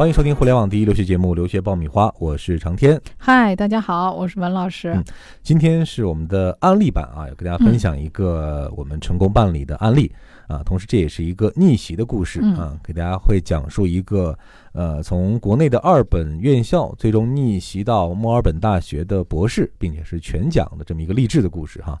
欢迎收听互联网第一留学节目《留学爆米花》，我是长天。嗨，大家好，我是文老师。嗯，今天是我们的案例版啊，要跟大家分享一个我们成功办理的案例啊，同时这也是一个逆袭的故事啊，给大家会讲述一个呃从国内的二本院校最终逆袭到墨尔本大学的博士，并且是全奖的这么一个励志的故事哈。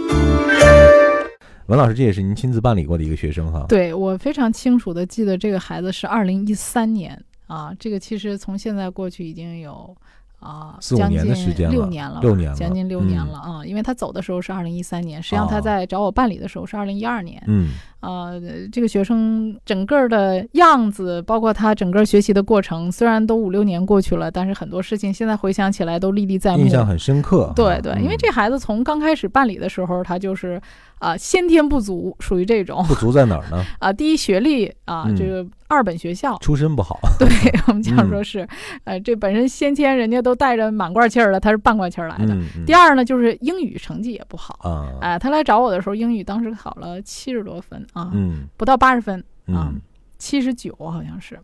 文老师，这也是您亲自办理过的一个学生哈？对，我非常清楚的记得这个孩子是二零一三年啊，这个其实从现在过去已经有啊四五年的时间了，六年了，六年了，将近六年了啊，因为他走的时候是二零一三年，实际上他在找我办理的时候是二零一二年，嗯。呃，这个学生整个的样子，包括他整个学习的过程，虽然都五六年过去了，但是很多事情现在回想起来都历历在目，印象很深刻。对对，因为这孩子从刚开始办理的时候，他就是啊先天不足，属于这种。不足在哪儿呢？啊，第一学历啊，这个二本学校出身不好。对我们讲说是，呃，这本身先天人家都带着满罐气儿了，他是半罐气儿来的。第二呢，就是英语成绩也不好啊。哎，他来找我的时候，英语当时考了七十多分啊，嗯，不到。到八十分啊，七十九好像是，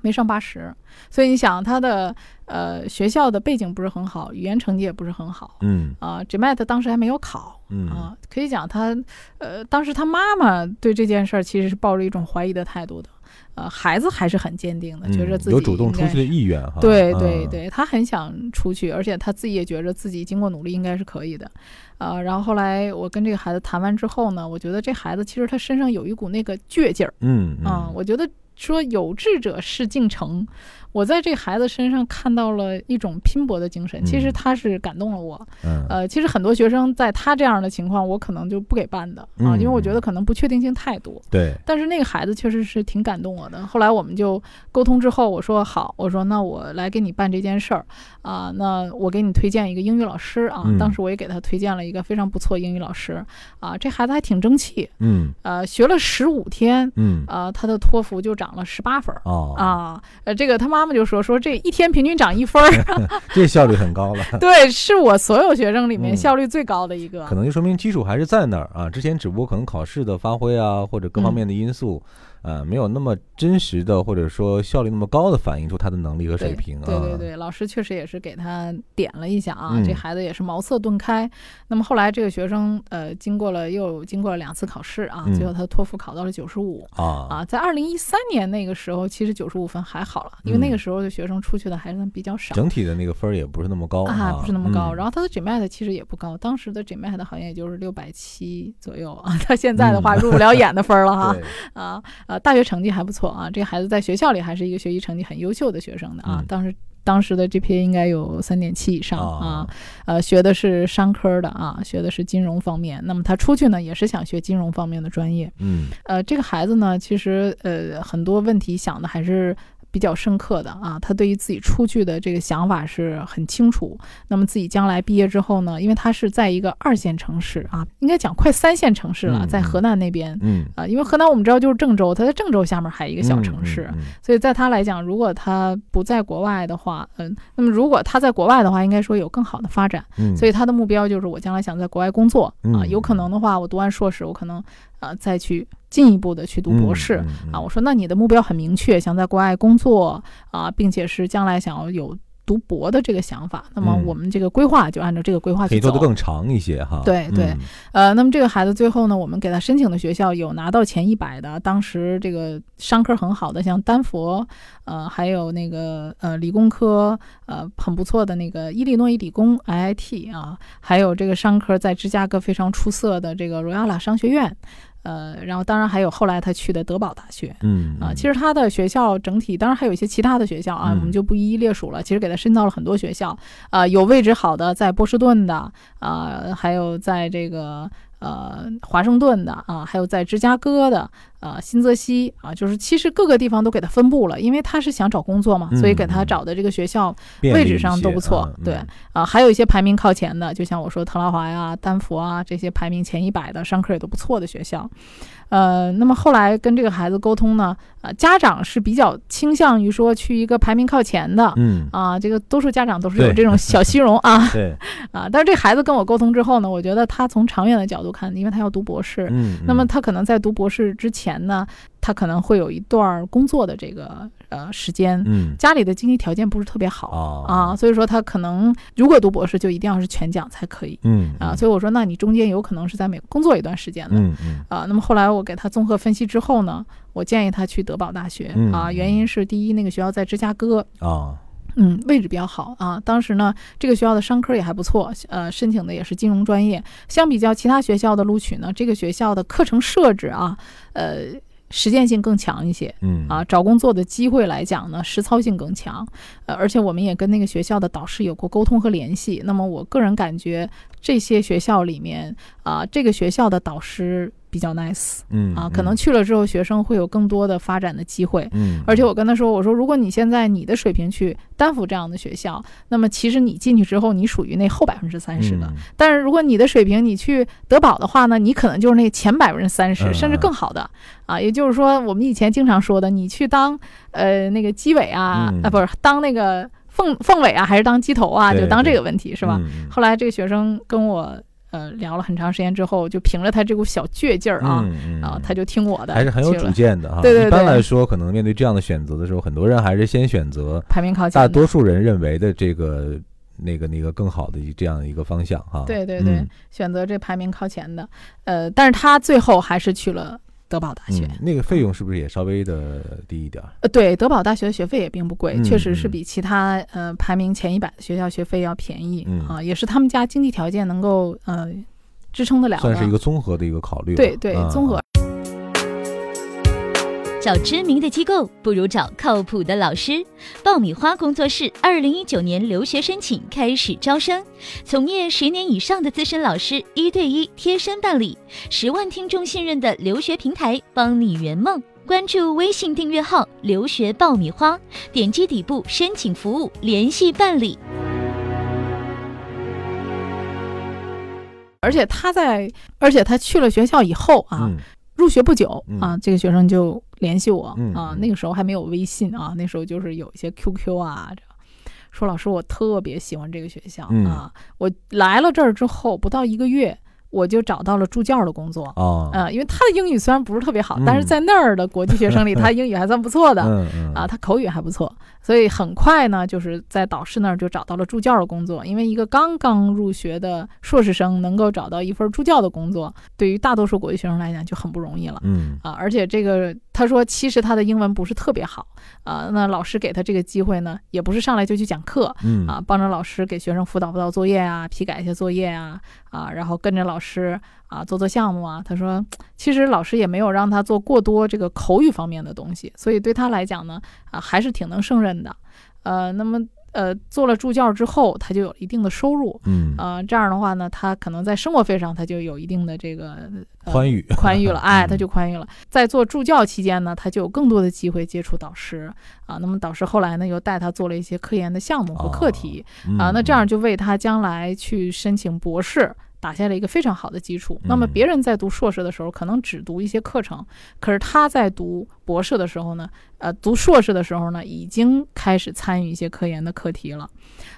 没上八十。所以你想，他的呃学校的背景不是很好，语言成绩也不是很好。嗯啊，GMAT 当时还没有考。嗯啊，可以讲他呃，当时他妈妈对这件事儿其实是抱着一种怀疑的态度的。呃，孩子还是很坚定的，觉着自己有主动出去的意愿哈。对对对，他很想出去，而且他自己也觉着自己经过努力应该是可以的。呃，然后后来我跟这个孩子谈完之后呢，我觉得这孩子其实他身上有一股那个倔劲儿。嗯啊，我觉得说有志者事竟成。我在这孩子身上看到了一种拼搏的精神，其实他是感动了我。嗯，呃，其实很多学生在他这样的情况，我可能就不给办的啊，因为我觉得可能不确定性太多。对。但是那个孩子确实是挺感动我的。后来我们就沟通之后，我说好，我说那我来给你办这件事儿啊，那我给你推荐一个英语老师啊。当时我也给他推荐了一个非常不错英语老师啊，这孩子还挺争气。嗯。呃，学了十五天，嗯，呃，他的托福就涨了十八分。哦。啊，呃，这个他妈。妈就说说这一天平均涨一分儿，这效率很高了。对，是我所有学生里面效率最高的一个。可能就说明基础还是在那儿啊，之前只不过可能考试的发挥啊，或者各方面的因素。呃，没有那么真实的，或者说效率那么高的反映出他的能力和水平啊。对对对，老师确实也是给他点了一下啊，这孩子也是茅塞顿开。那么后来这个学生呃，经过了又经过了两次考试啊，最后他托福考到了九十五啊啊，在二零一三年那个时候，其实九十五分还好了，因为那个时候的学生出去的还是比较少，整体的那个分儿也不是那么高啊，不是那么高。然后他的 GMAT 其实也不高，当时的 GMAT 好像也就是六百七左右啊，他现在的话入不了眼的分了哈啊啊，大学成绩还不。不错啊，这个孩子在学校里还是一个学习成绩很优秀的学生的啊。当时当时的 GPA 应该有三点七以上啊。呃，学的是商科的啊，学的是金融方面。那么他出去呢，也是想学金融方面的专业。嗯，呃，这个孩子呢，其实呃很多问题想的还是。比较深刻的啊，他对于自己出去的这个想法是很清楚。那么自己将来毕业之后呢，因为他是在一个二线城市啊，应该讲快三线城市了，在河南那边。嗯啊，因为河南我们知道就是郑州，他在郑州下面还有一个小城市，所以在他来讲，如果他不在国外的话，嗯，那么如果他在国外的话，应该说有更好的发展。嗯，所以他的目标就是我将来想在国外工作啊，有可能的话，我读完硕士，我可能。啊，再去进一步的去读博士啊！我说，那你的目标很明确，想在国外工作啊，并且是将来想要有。读博的这个想法，那么我们这个规划就按照这个规划去走，可以做得更长一些哈。对对，呃，那么这个孩子最后呢，我们给他申请的学校有拿到前一百的，当时这个商科很好的，像丹佛，呃，还有那个呃理工科，呃很不错的那个伊利诺伊理工 IIT 啊，还有这个商科在芝加哥非常出色的这个罗亚拉商学院。呃，然后当然还有后来他去的德堡大学，嗯啊，其实他的学校整体，当然还有一些其他的学校啊，我们就不一一列数了。其实给他申到了很多学校，啊，有位置好的在波士顿的，啊，还有在这个呃华盛顿的啊，还有在芝加哥的，啊，新泽西啊，就是其实各个地方都给他分布了，因为他是想找工作嘛，所以给他找的这个学校位置上都不错。对啊，还有一些排名靠前的，就像我说特拉华呀、丹佛啊这些排名前一百的，上课也都不错的学校。呃，那么后来跟这个孩子沟通呢，呃，家长是比较倾向于说去一个排名靠前的，嗯啊，这个多数家长都是有这种 小虚荣啊，对 啊，但是这孩子跟我沟通之后呢，我觉得他从长远的角度看，因为他要读博士，嗯，那么他可能在读博士之前呢，他可能会有一段工作的这个呃时间，嗯，家里的经济条件不是特别好啊，所以说他可能如果读博士就一定要是全奖才可以，嗯啊，所以我说那你中间有可能是在美国工作一段时间的，嗯嗯啊，那么后来我。给他综合分析之后呢，我建议他去德堡大学啊，原因是第一，那个学校在芝加哥啊，嗯，位置比较好啊。当时呢，这个学校的商科也还不错，呃，申请的也是金融专业。相比较其他学校的录取呢，这个学校的课程设置啊，呃，实践性更强一些，嗯啊，找工作的机会来讲呢，实操性更强。呃，而且我们也跟那个学校的导师有过沟通和联系。那么我个人感觉，这些学校里面啊，这个学校的导师。比较 nice，嗯啊，可能去了之后，学生会有更多的发展的机会，嗯，而且我跟他说，我说如果你现在你的水平去丹佛这样的学校，那么其实你进去之后，你属于那后百分之三十的，但是如果你的水平你去德保的话呢，你可能就是那前百分之三十，甚至更好的，啊，也就是说我们以前经常说的，你去当呃那个机尾啊，啊不是当那个凤凤尾啊，还是当鸡头啊，就当这个问题是吧？后来这个学生跟我。呃，聊了很长时间之后，就凭着他这股小倔劲儿啊，啊，他就听我的，还是很有主见的哈。对对对。一般来说，可能面对这样的选择的时候，很多人还是先选择排名靠前，大多数人认为的这个那个那个更好的这样一个方向哈。对对对，选择这排名靠前的，呃，但是他最后还是去了。德保大学那个费用是不是也稍微的低一点？呃，对，德保大学的学费也并不贵，确实是比其他呃排名前一百的学校学费要便宜啊，也是他们家经济条件能够呃支撑得了，算是一个综合的一个考虑。对对，综合。找知名的机构不如找靠谱的老师。爆米花工作室二零一九年留学申请开始招生，从业十年以上的资深老师一对一贴身办理，十万听众信任的留学平台，帮你圆梦。关注微信订阅号“留学爆米花”，点击底部申请服务联系办理。而且他在，而且他去了学校以后啊。入学不久啊，这个学生就联系我啊。那个时候还没有微信啊，那时候就是有一些 QQ 啊，说老师我特别喜欢这个学校啊。我来了这儿之后不到一个月，我就找到了助教的工作啊。因为他的英语虽然不是特别好，但是在那儿的国际学生里，他英语还算不错的啊，他口语还不错。所以很快呢，就是在导师那儿就找到了助教的工作。因为一个刚刚入学的硕士生能够找到一份助教的工作，对于大多数国际学生来讲就很不容易了。嗯啊，而且这个他说，其实他的英文不是特别好啊。那老师给他这个机会呢，也不是上来就去讲课，嗯啊，帮着老师给学生辅导辅导作业啊，批改一些作业啊，啊，然后跟着老师啊做做项目啊。他说，其实老师也没有让他做过多这个口语方面的东西，所以对他来讲呢，啊，还是挺能胜任。的，呃，那么呃，做了助教之后，他就有一定的收入，嗯，呃，这样的话呢，他可能在生活费上他就有一定的这个宽裕，宽裕了，哎，他就宽裕了。在做助教期间呢，他就有更多的机会接触导师啊。那么导师后来呢，又带他做了一些科研的项目和课题啊，那这样就为他将来去申请博士。打下了一个非常好的基础。那么别人在读硕士的时候，可能只读一些课程，可是他在读博士的时候呢，呃，读硕士的时候呢，已经开始参与一些科研的课题了。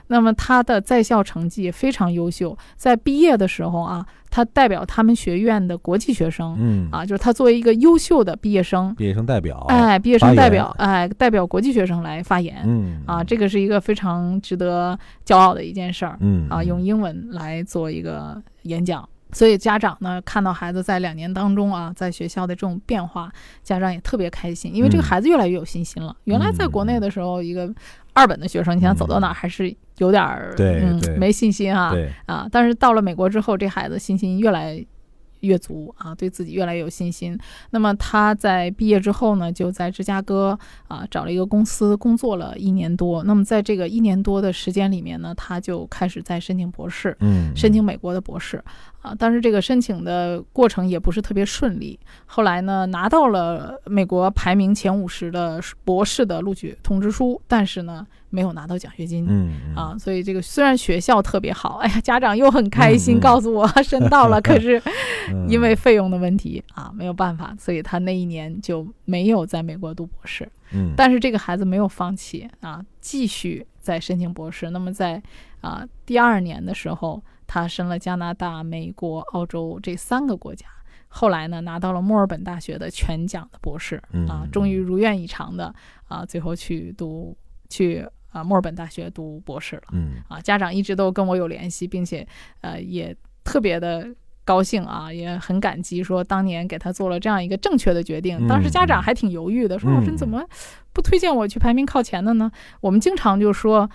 那么他的在校成绩非常优秀，在毕业的时候啊，他代表他们学院的国际学生，嗯。啊，就是他作为一个优秀的毕业生，毕业生代表，哎，毕业生代表，哎，代表国际学生来发言，嗯。啊，这个是一个非常值得骄傲的一件事儿，嗯。啊，用英文来做一个演讲。所以家长呢，看到孩子在两年当中啊，在学校的这种变化，家长也特别开心，因为这个孩子越来越有信心了。原来在国内的时候，一个二本的学生，你想走到哪儿还是有点儿嗯没信心啊啊！但是到了美国之后，这孩子信心越来。越足啊，对自己越来越有信心。那么他在毕业之后呢，就在芝加哥啊找了一个公司工作了一年多。那么在这个一年多的时间里面呢，他就开始在申请博士，嗯，申请美国的博士啊，但是这个申请的过程也不是特别顺利。后来呢，拿到了美国排名前五十的博士的录取通知书，但是呢，没有拿到奖学金。嗯啊，所以这个虽然学校特别好，哎呀，家长又很开心，告诉我申到了，可是因为费用的问题啊，没有办法，所以他那一年就没有在美国读博士。嗯，但是这个孩子没有放弃啊，继续在申请博士。那么在啊第二年的时候。他申了加拿大、美国、澳洲这三个国家，后来呢拿到了墨尔本大学的全奖的博士啊，终于如愿以偿的啊，最后去读去啊墨尔本大学读博士了。嗯啊，家长一直都跟我有联系，并且呃也特别的高兴啊，也很感激，说当年给他做了这样一个正确的决定。当时家长还挺犹豫的，说老师你怎么不推荐我去排名靠前的呢？我们经常就说。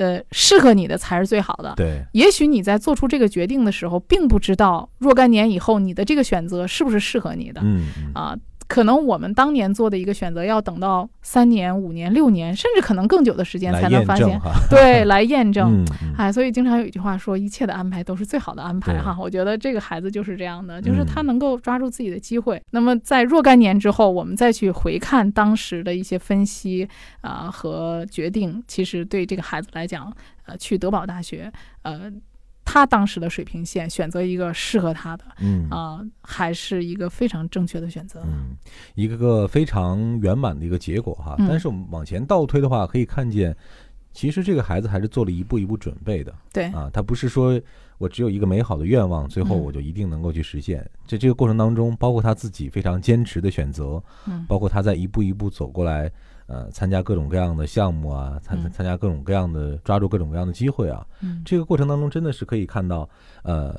呃，适合你的才是最好的。对，也许你在做出这个决定的时候，并不知道若干年以后你的这个选择是不是适合你的。嗯啊。可能我们当年做的一个选择，要等到三年、五年、六年，甚至可能更久的时间才能发现。对，来验证。哎，所以经常有一句话说，一切的安排都是最好的安排哈。我觉得这个孩子就是这样的，就是他能够抓住自己的机会。那么在若干年之后，我们再去回看当时的一些分析啊和决定，其实对这个孩子来讲，呃，去德保大学，呃。他当时的水平线，选择一个适合他的，嗯啊，还是一个非常正确的选择，嗯，一个个非常圆满的一个结果哈。但是我们往前倒推的话，可以看见，其实这个孩子还是做了一步一步准备的，对啊，他不是说我只有一个美好的愿望，最后我就一定能够去实现。在这个过程当中，包括他自己非常坚持的选择，嗯，包括他在一步一步走过来。呃，参加各种各样的项目啊，参参加各种各样的，抓住各种各样的机会啊，这个过程当中真的是可以看到，呃，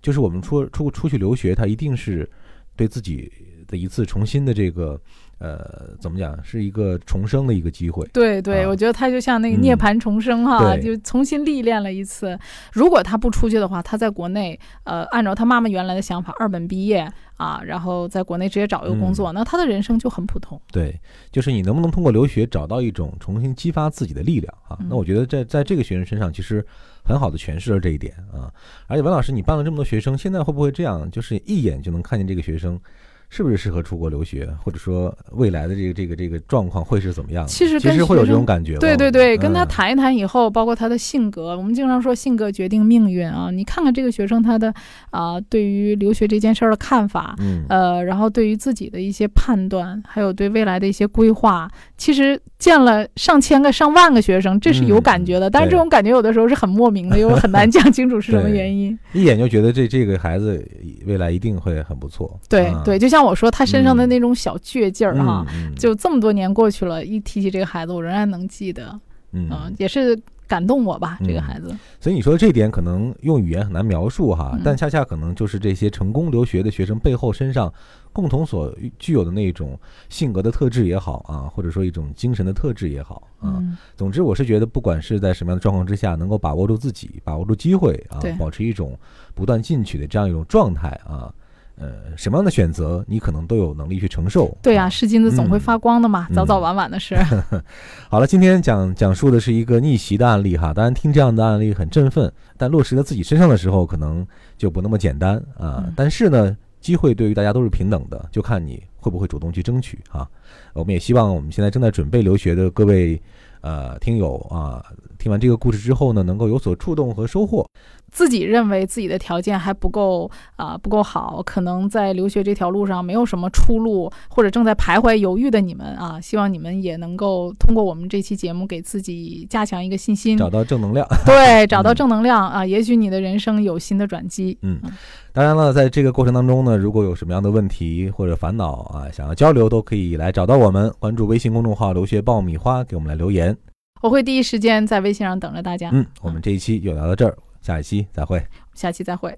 就是我们出出出去留学，他一定是对自己的一次重新的这个。呃，怎么讲，是一个重生的一个机会。对对，我觉得他就像那个涅槃重生哈，就重新历练了一次。如果他不出去的话，他在国内，呃，按照他妈妈原来的想法，二本毕业啊，然后在国内直接找一个工作，那他的人生就很普通。对，就是你能不能通过留学找到一种重新激发自己的力量啊？那我觉得在在这个学生身上，其实很好的诠释了这一点啊。而且文老师，你办了这么多学生，现在会不会这样，就是一眼就能看见这个学生？是不是适合出国留学，或者说未来的这个这个这个状况会是怎么样？其实其实会有这种感觉。对对对，跟他谈一谈以后，包括他的性格，我们经常说性格决定命运啊。你看看这个学生他的啊，对于留学这件事儿的看法，嗯，呃，然后对于自己的一些判断，还有对未来的一些规划，其实见了上千个、上万个学生，这是有感觉的。但是这种感觉有的时候是很莫名的，又很难讲清楚是什么原因。一眼就觉得这这个孩子未来一定会很不错。对对，就像。像我说，他身上的那种小倔劲儿哈，就这么多年过去了，一提起这个孩子，我仍然能记得，嗯，也是感动我吧，这个孩子。所以你说这点可能用语言很难描述哈，但恰恰可能就是这些成功留学的学生背后身上共同所具有的那种性格的特质也好啊，或者说一种精神的特质也好啊。总之，我是觉得不管是在什么样的状况之下，能够把握住自己，把握住机会啊，保持一种不断进取的这样一种状态啊。呃，什么样的选择你可能都有能力去承受。对呀，是金子总会发光的嘛，早早晚晚的事。好了，今天讲讲述的是一个逆袭的案例哈，当然听这样的案例很振奋，但落实在自己身上的时候，可能就不那么简单啊。但是呢，机会对于大家都是平等的，就看你会不会主动去争取啊。我们也希望我们现在正在准备留学的各位呃听友啊，听完这个故事之后呢，能够有所触动和收获。自己认为自己的条件还不够啊，不够好，可能在留学这条路上没有什么出路，或者正在徘徊犹豫的你们啊，希望你们也能够通过我们这期节目给自己加强一个信心，找到正能量。对，找到正能量啊，也许你的人生有新的转机。嗯，当然了，在这个过程当中呢，如果有什么样的问题或者烦恼啊，想要交流，都可以来找到我们，关注微信公众号“留学爆米花”，给我们来留言，我会第一时间在微信上等着大家。嗯，我们这一期就聊到这儿。下一期再会，下期再会。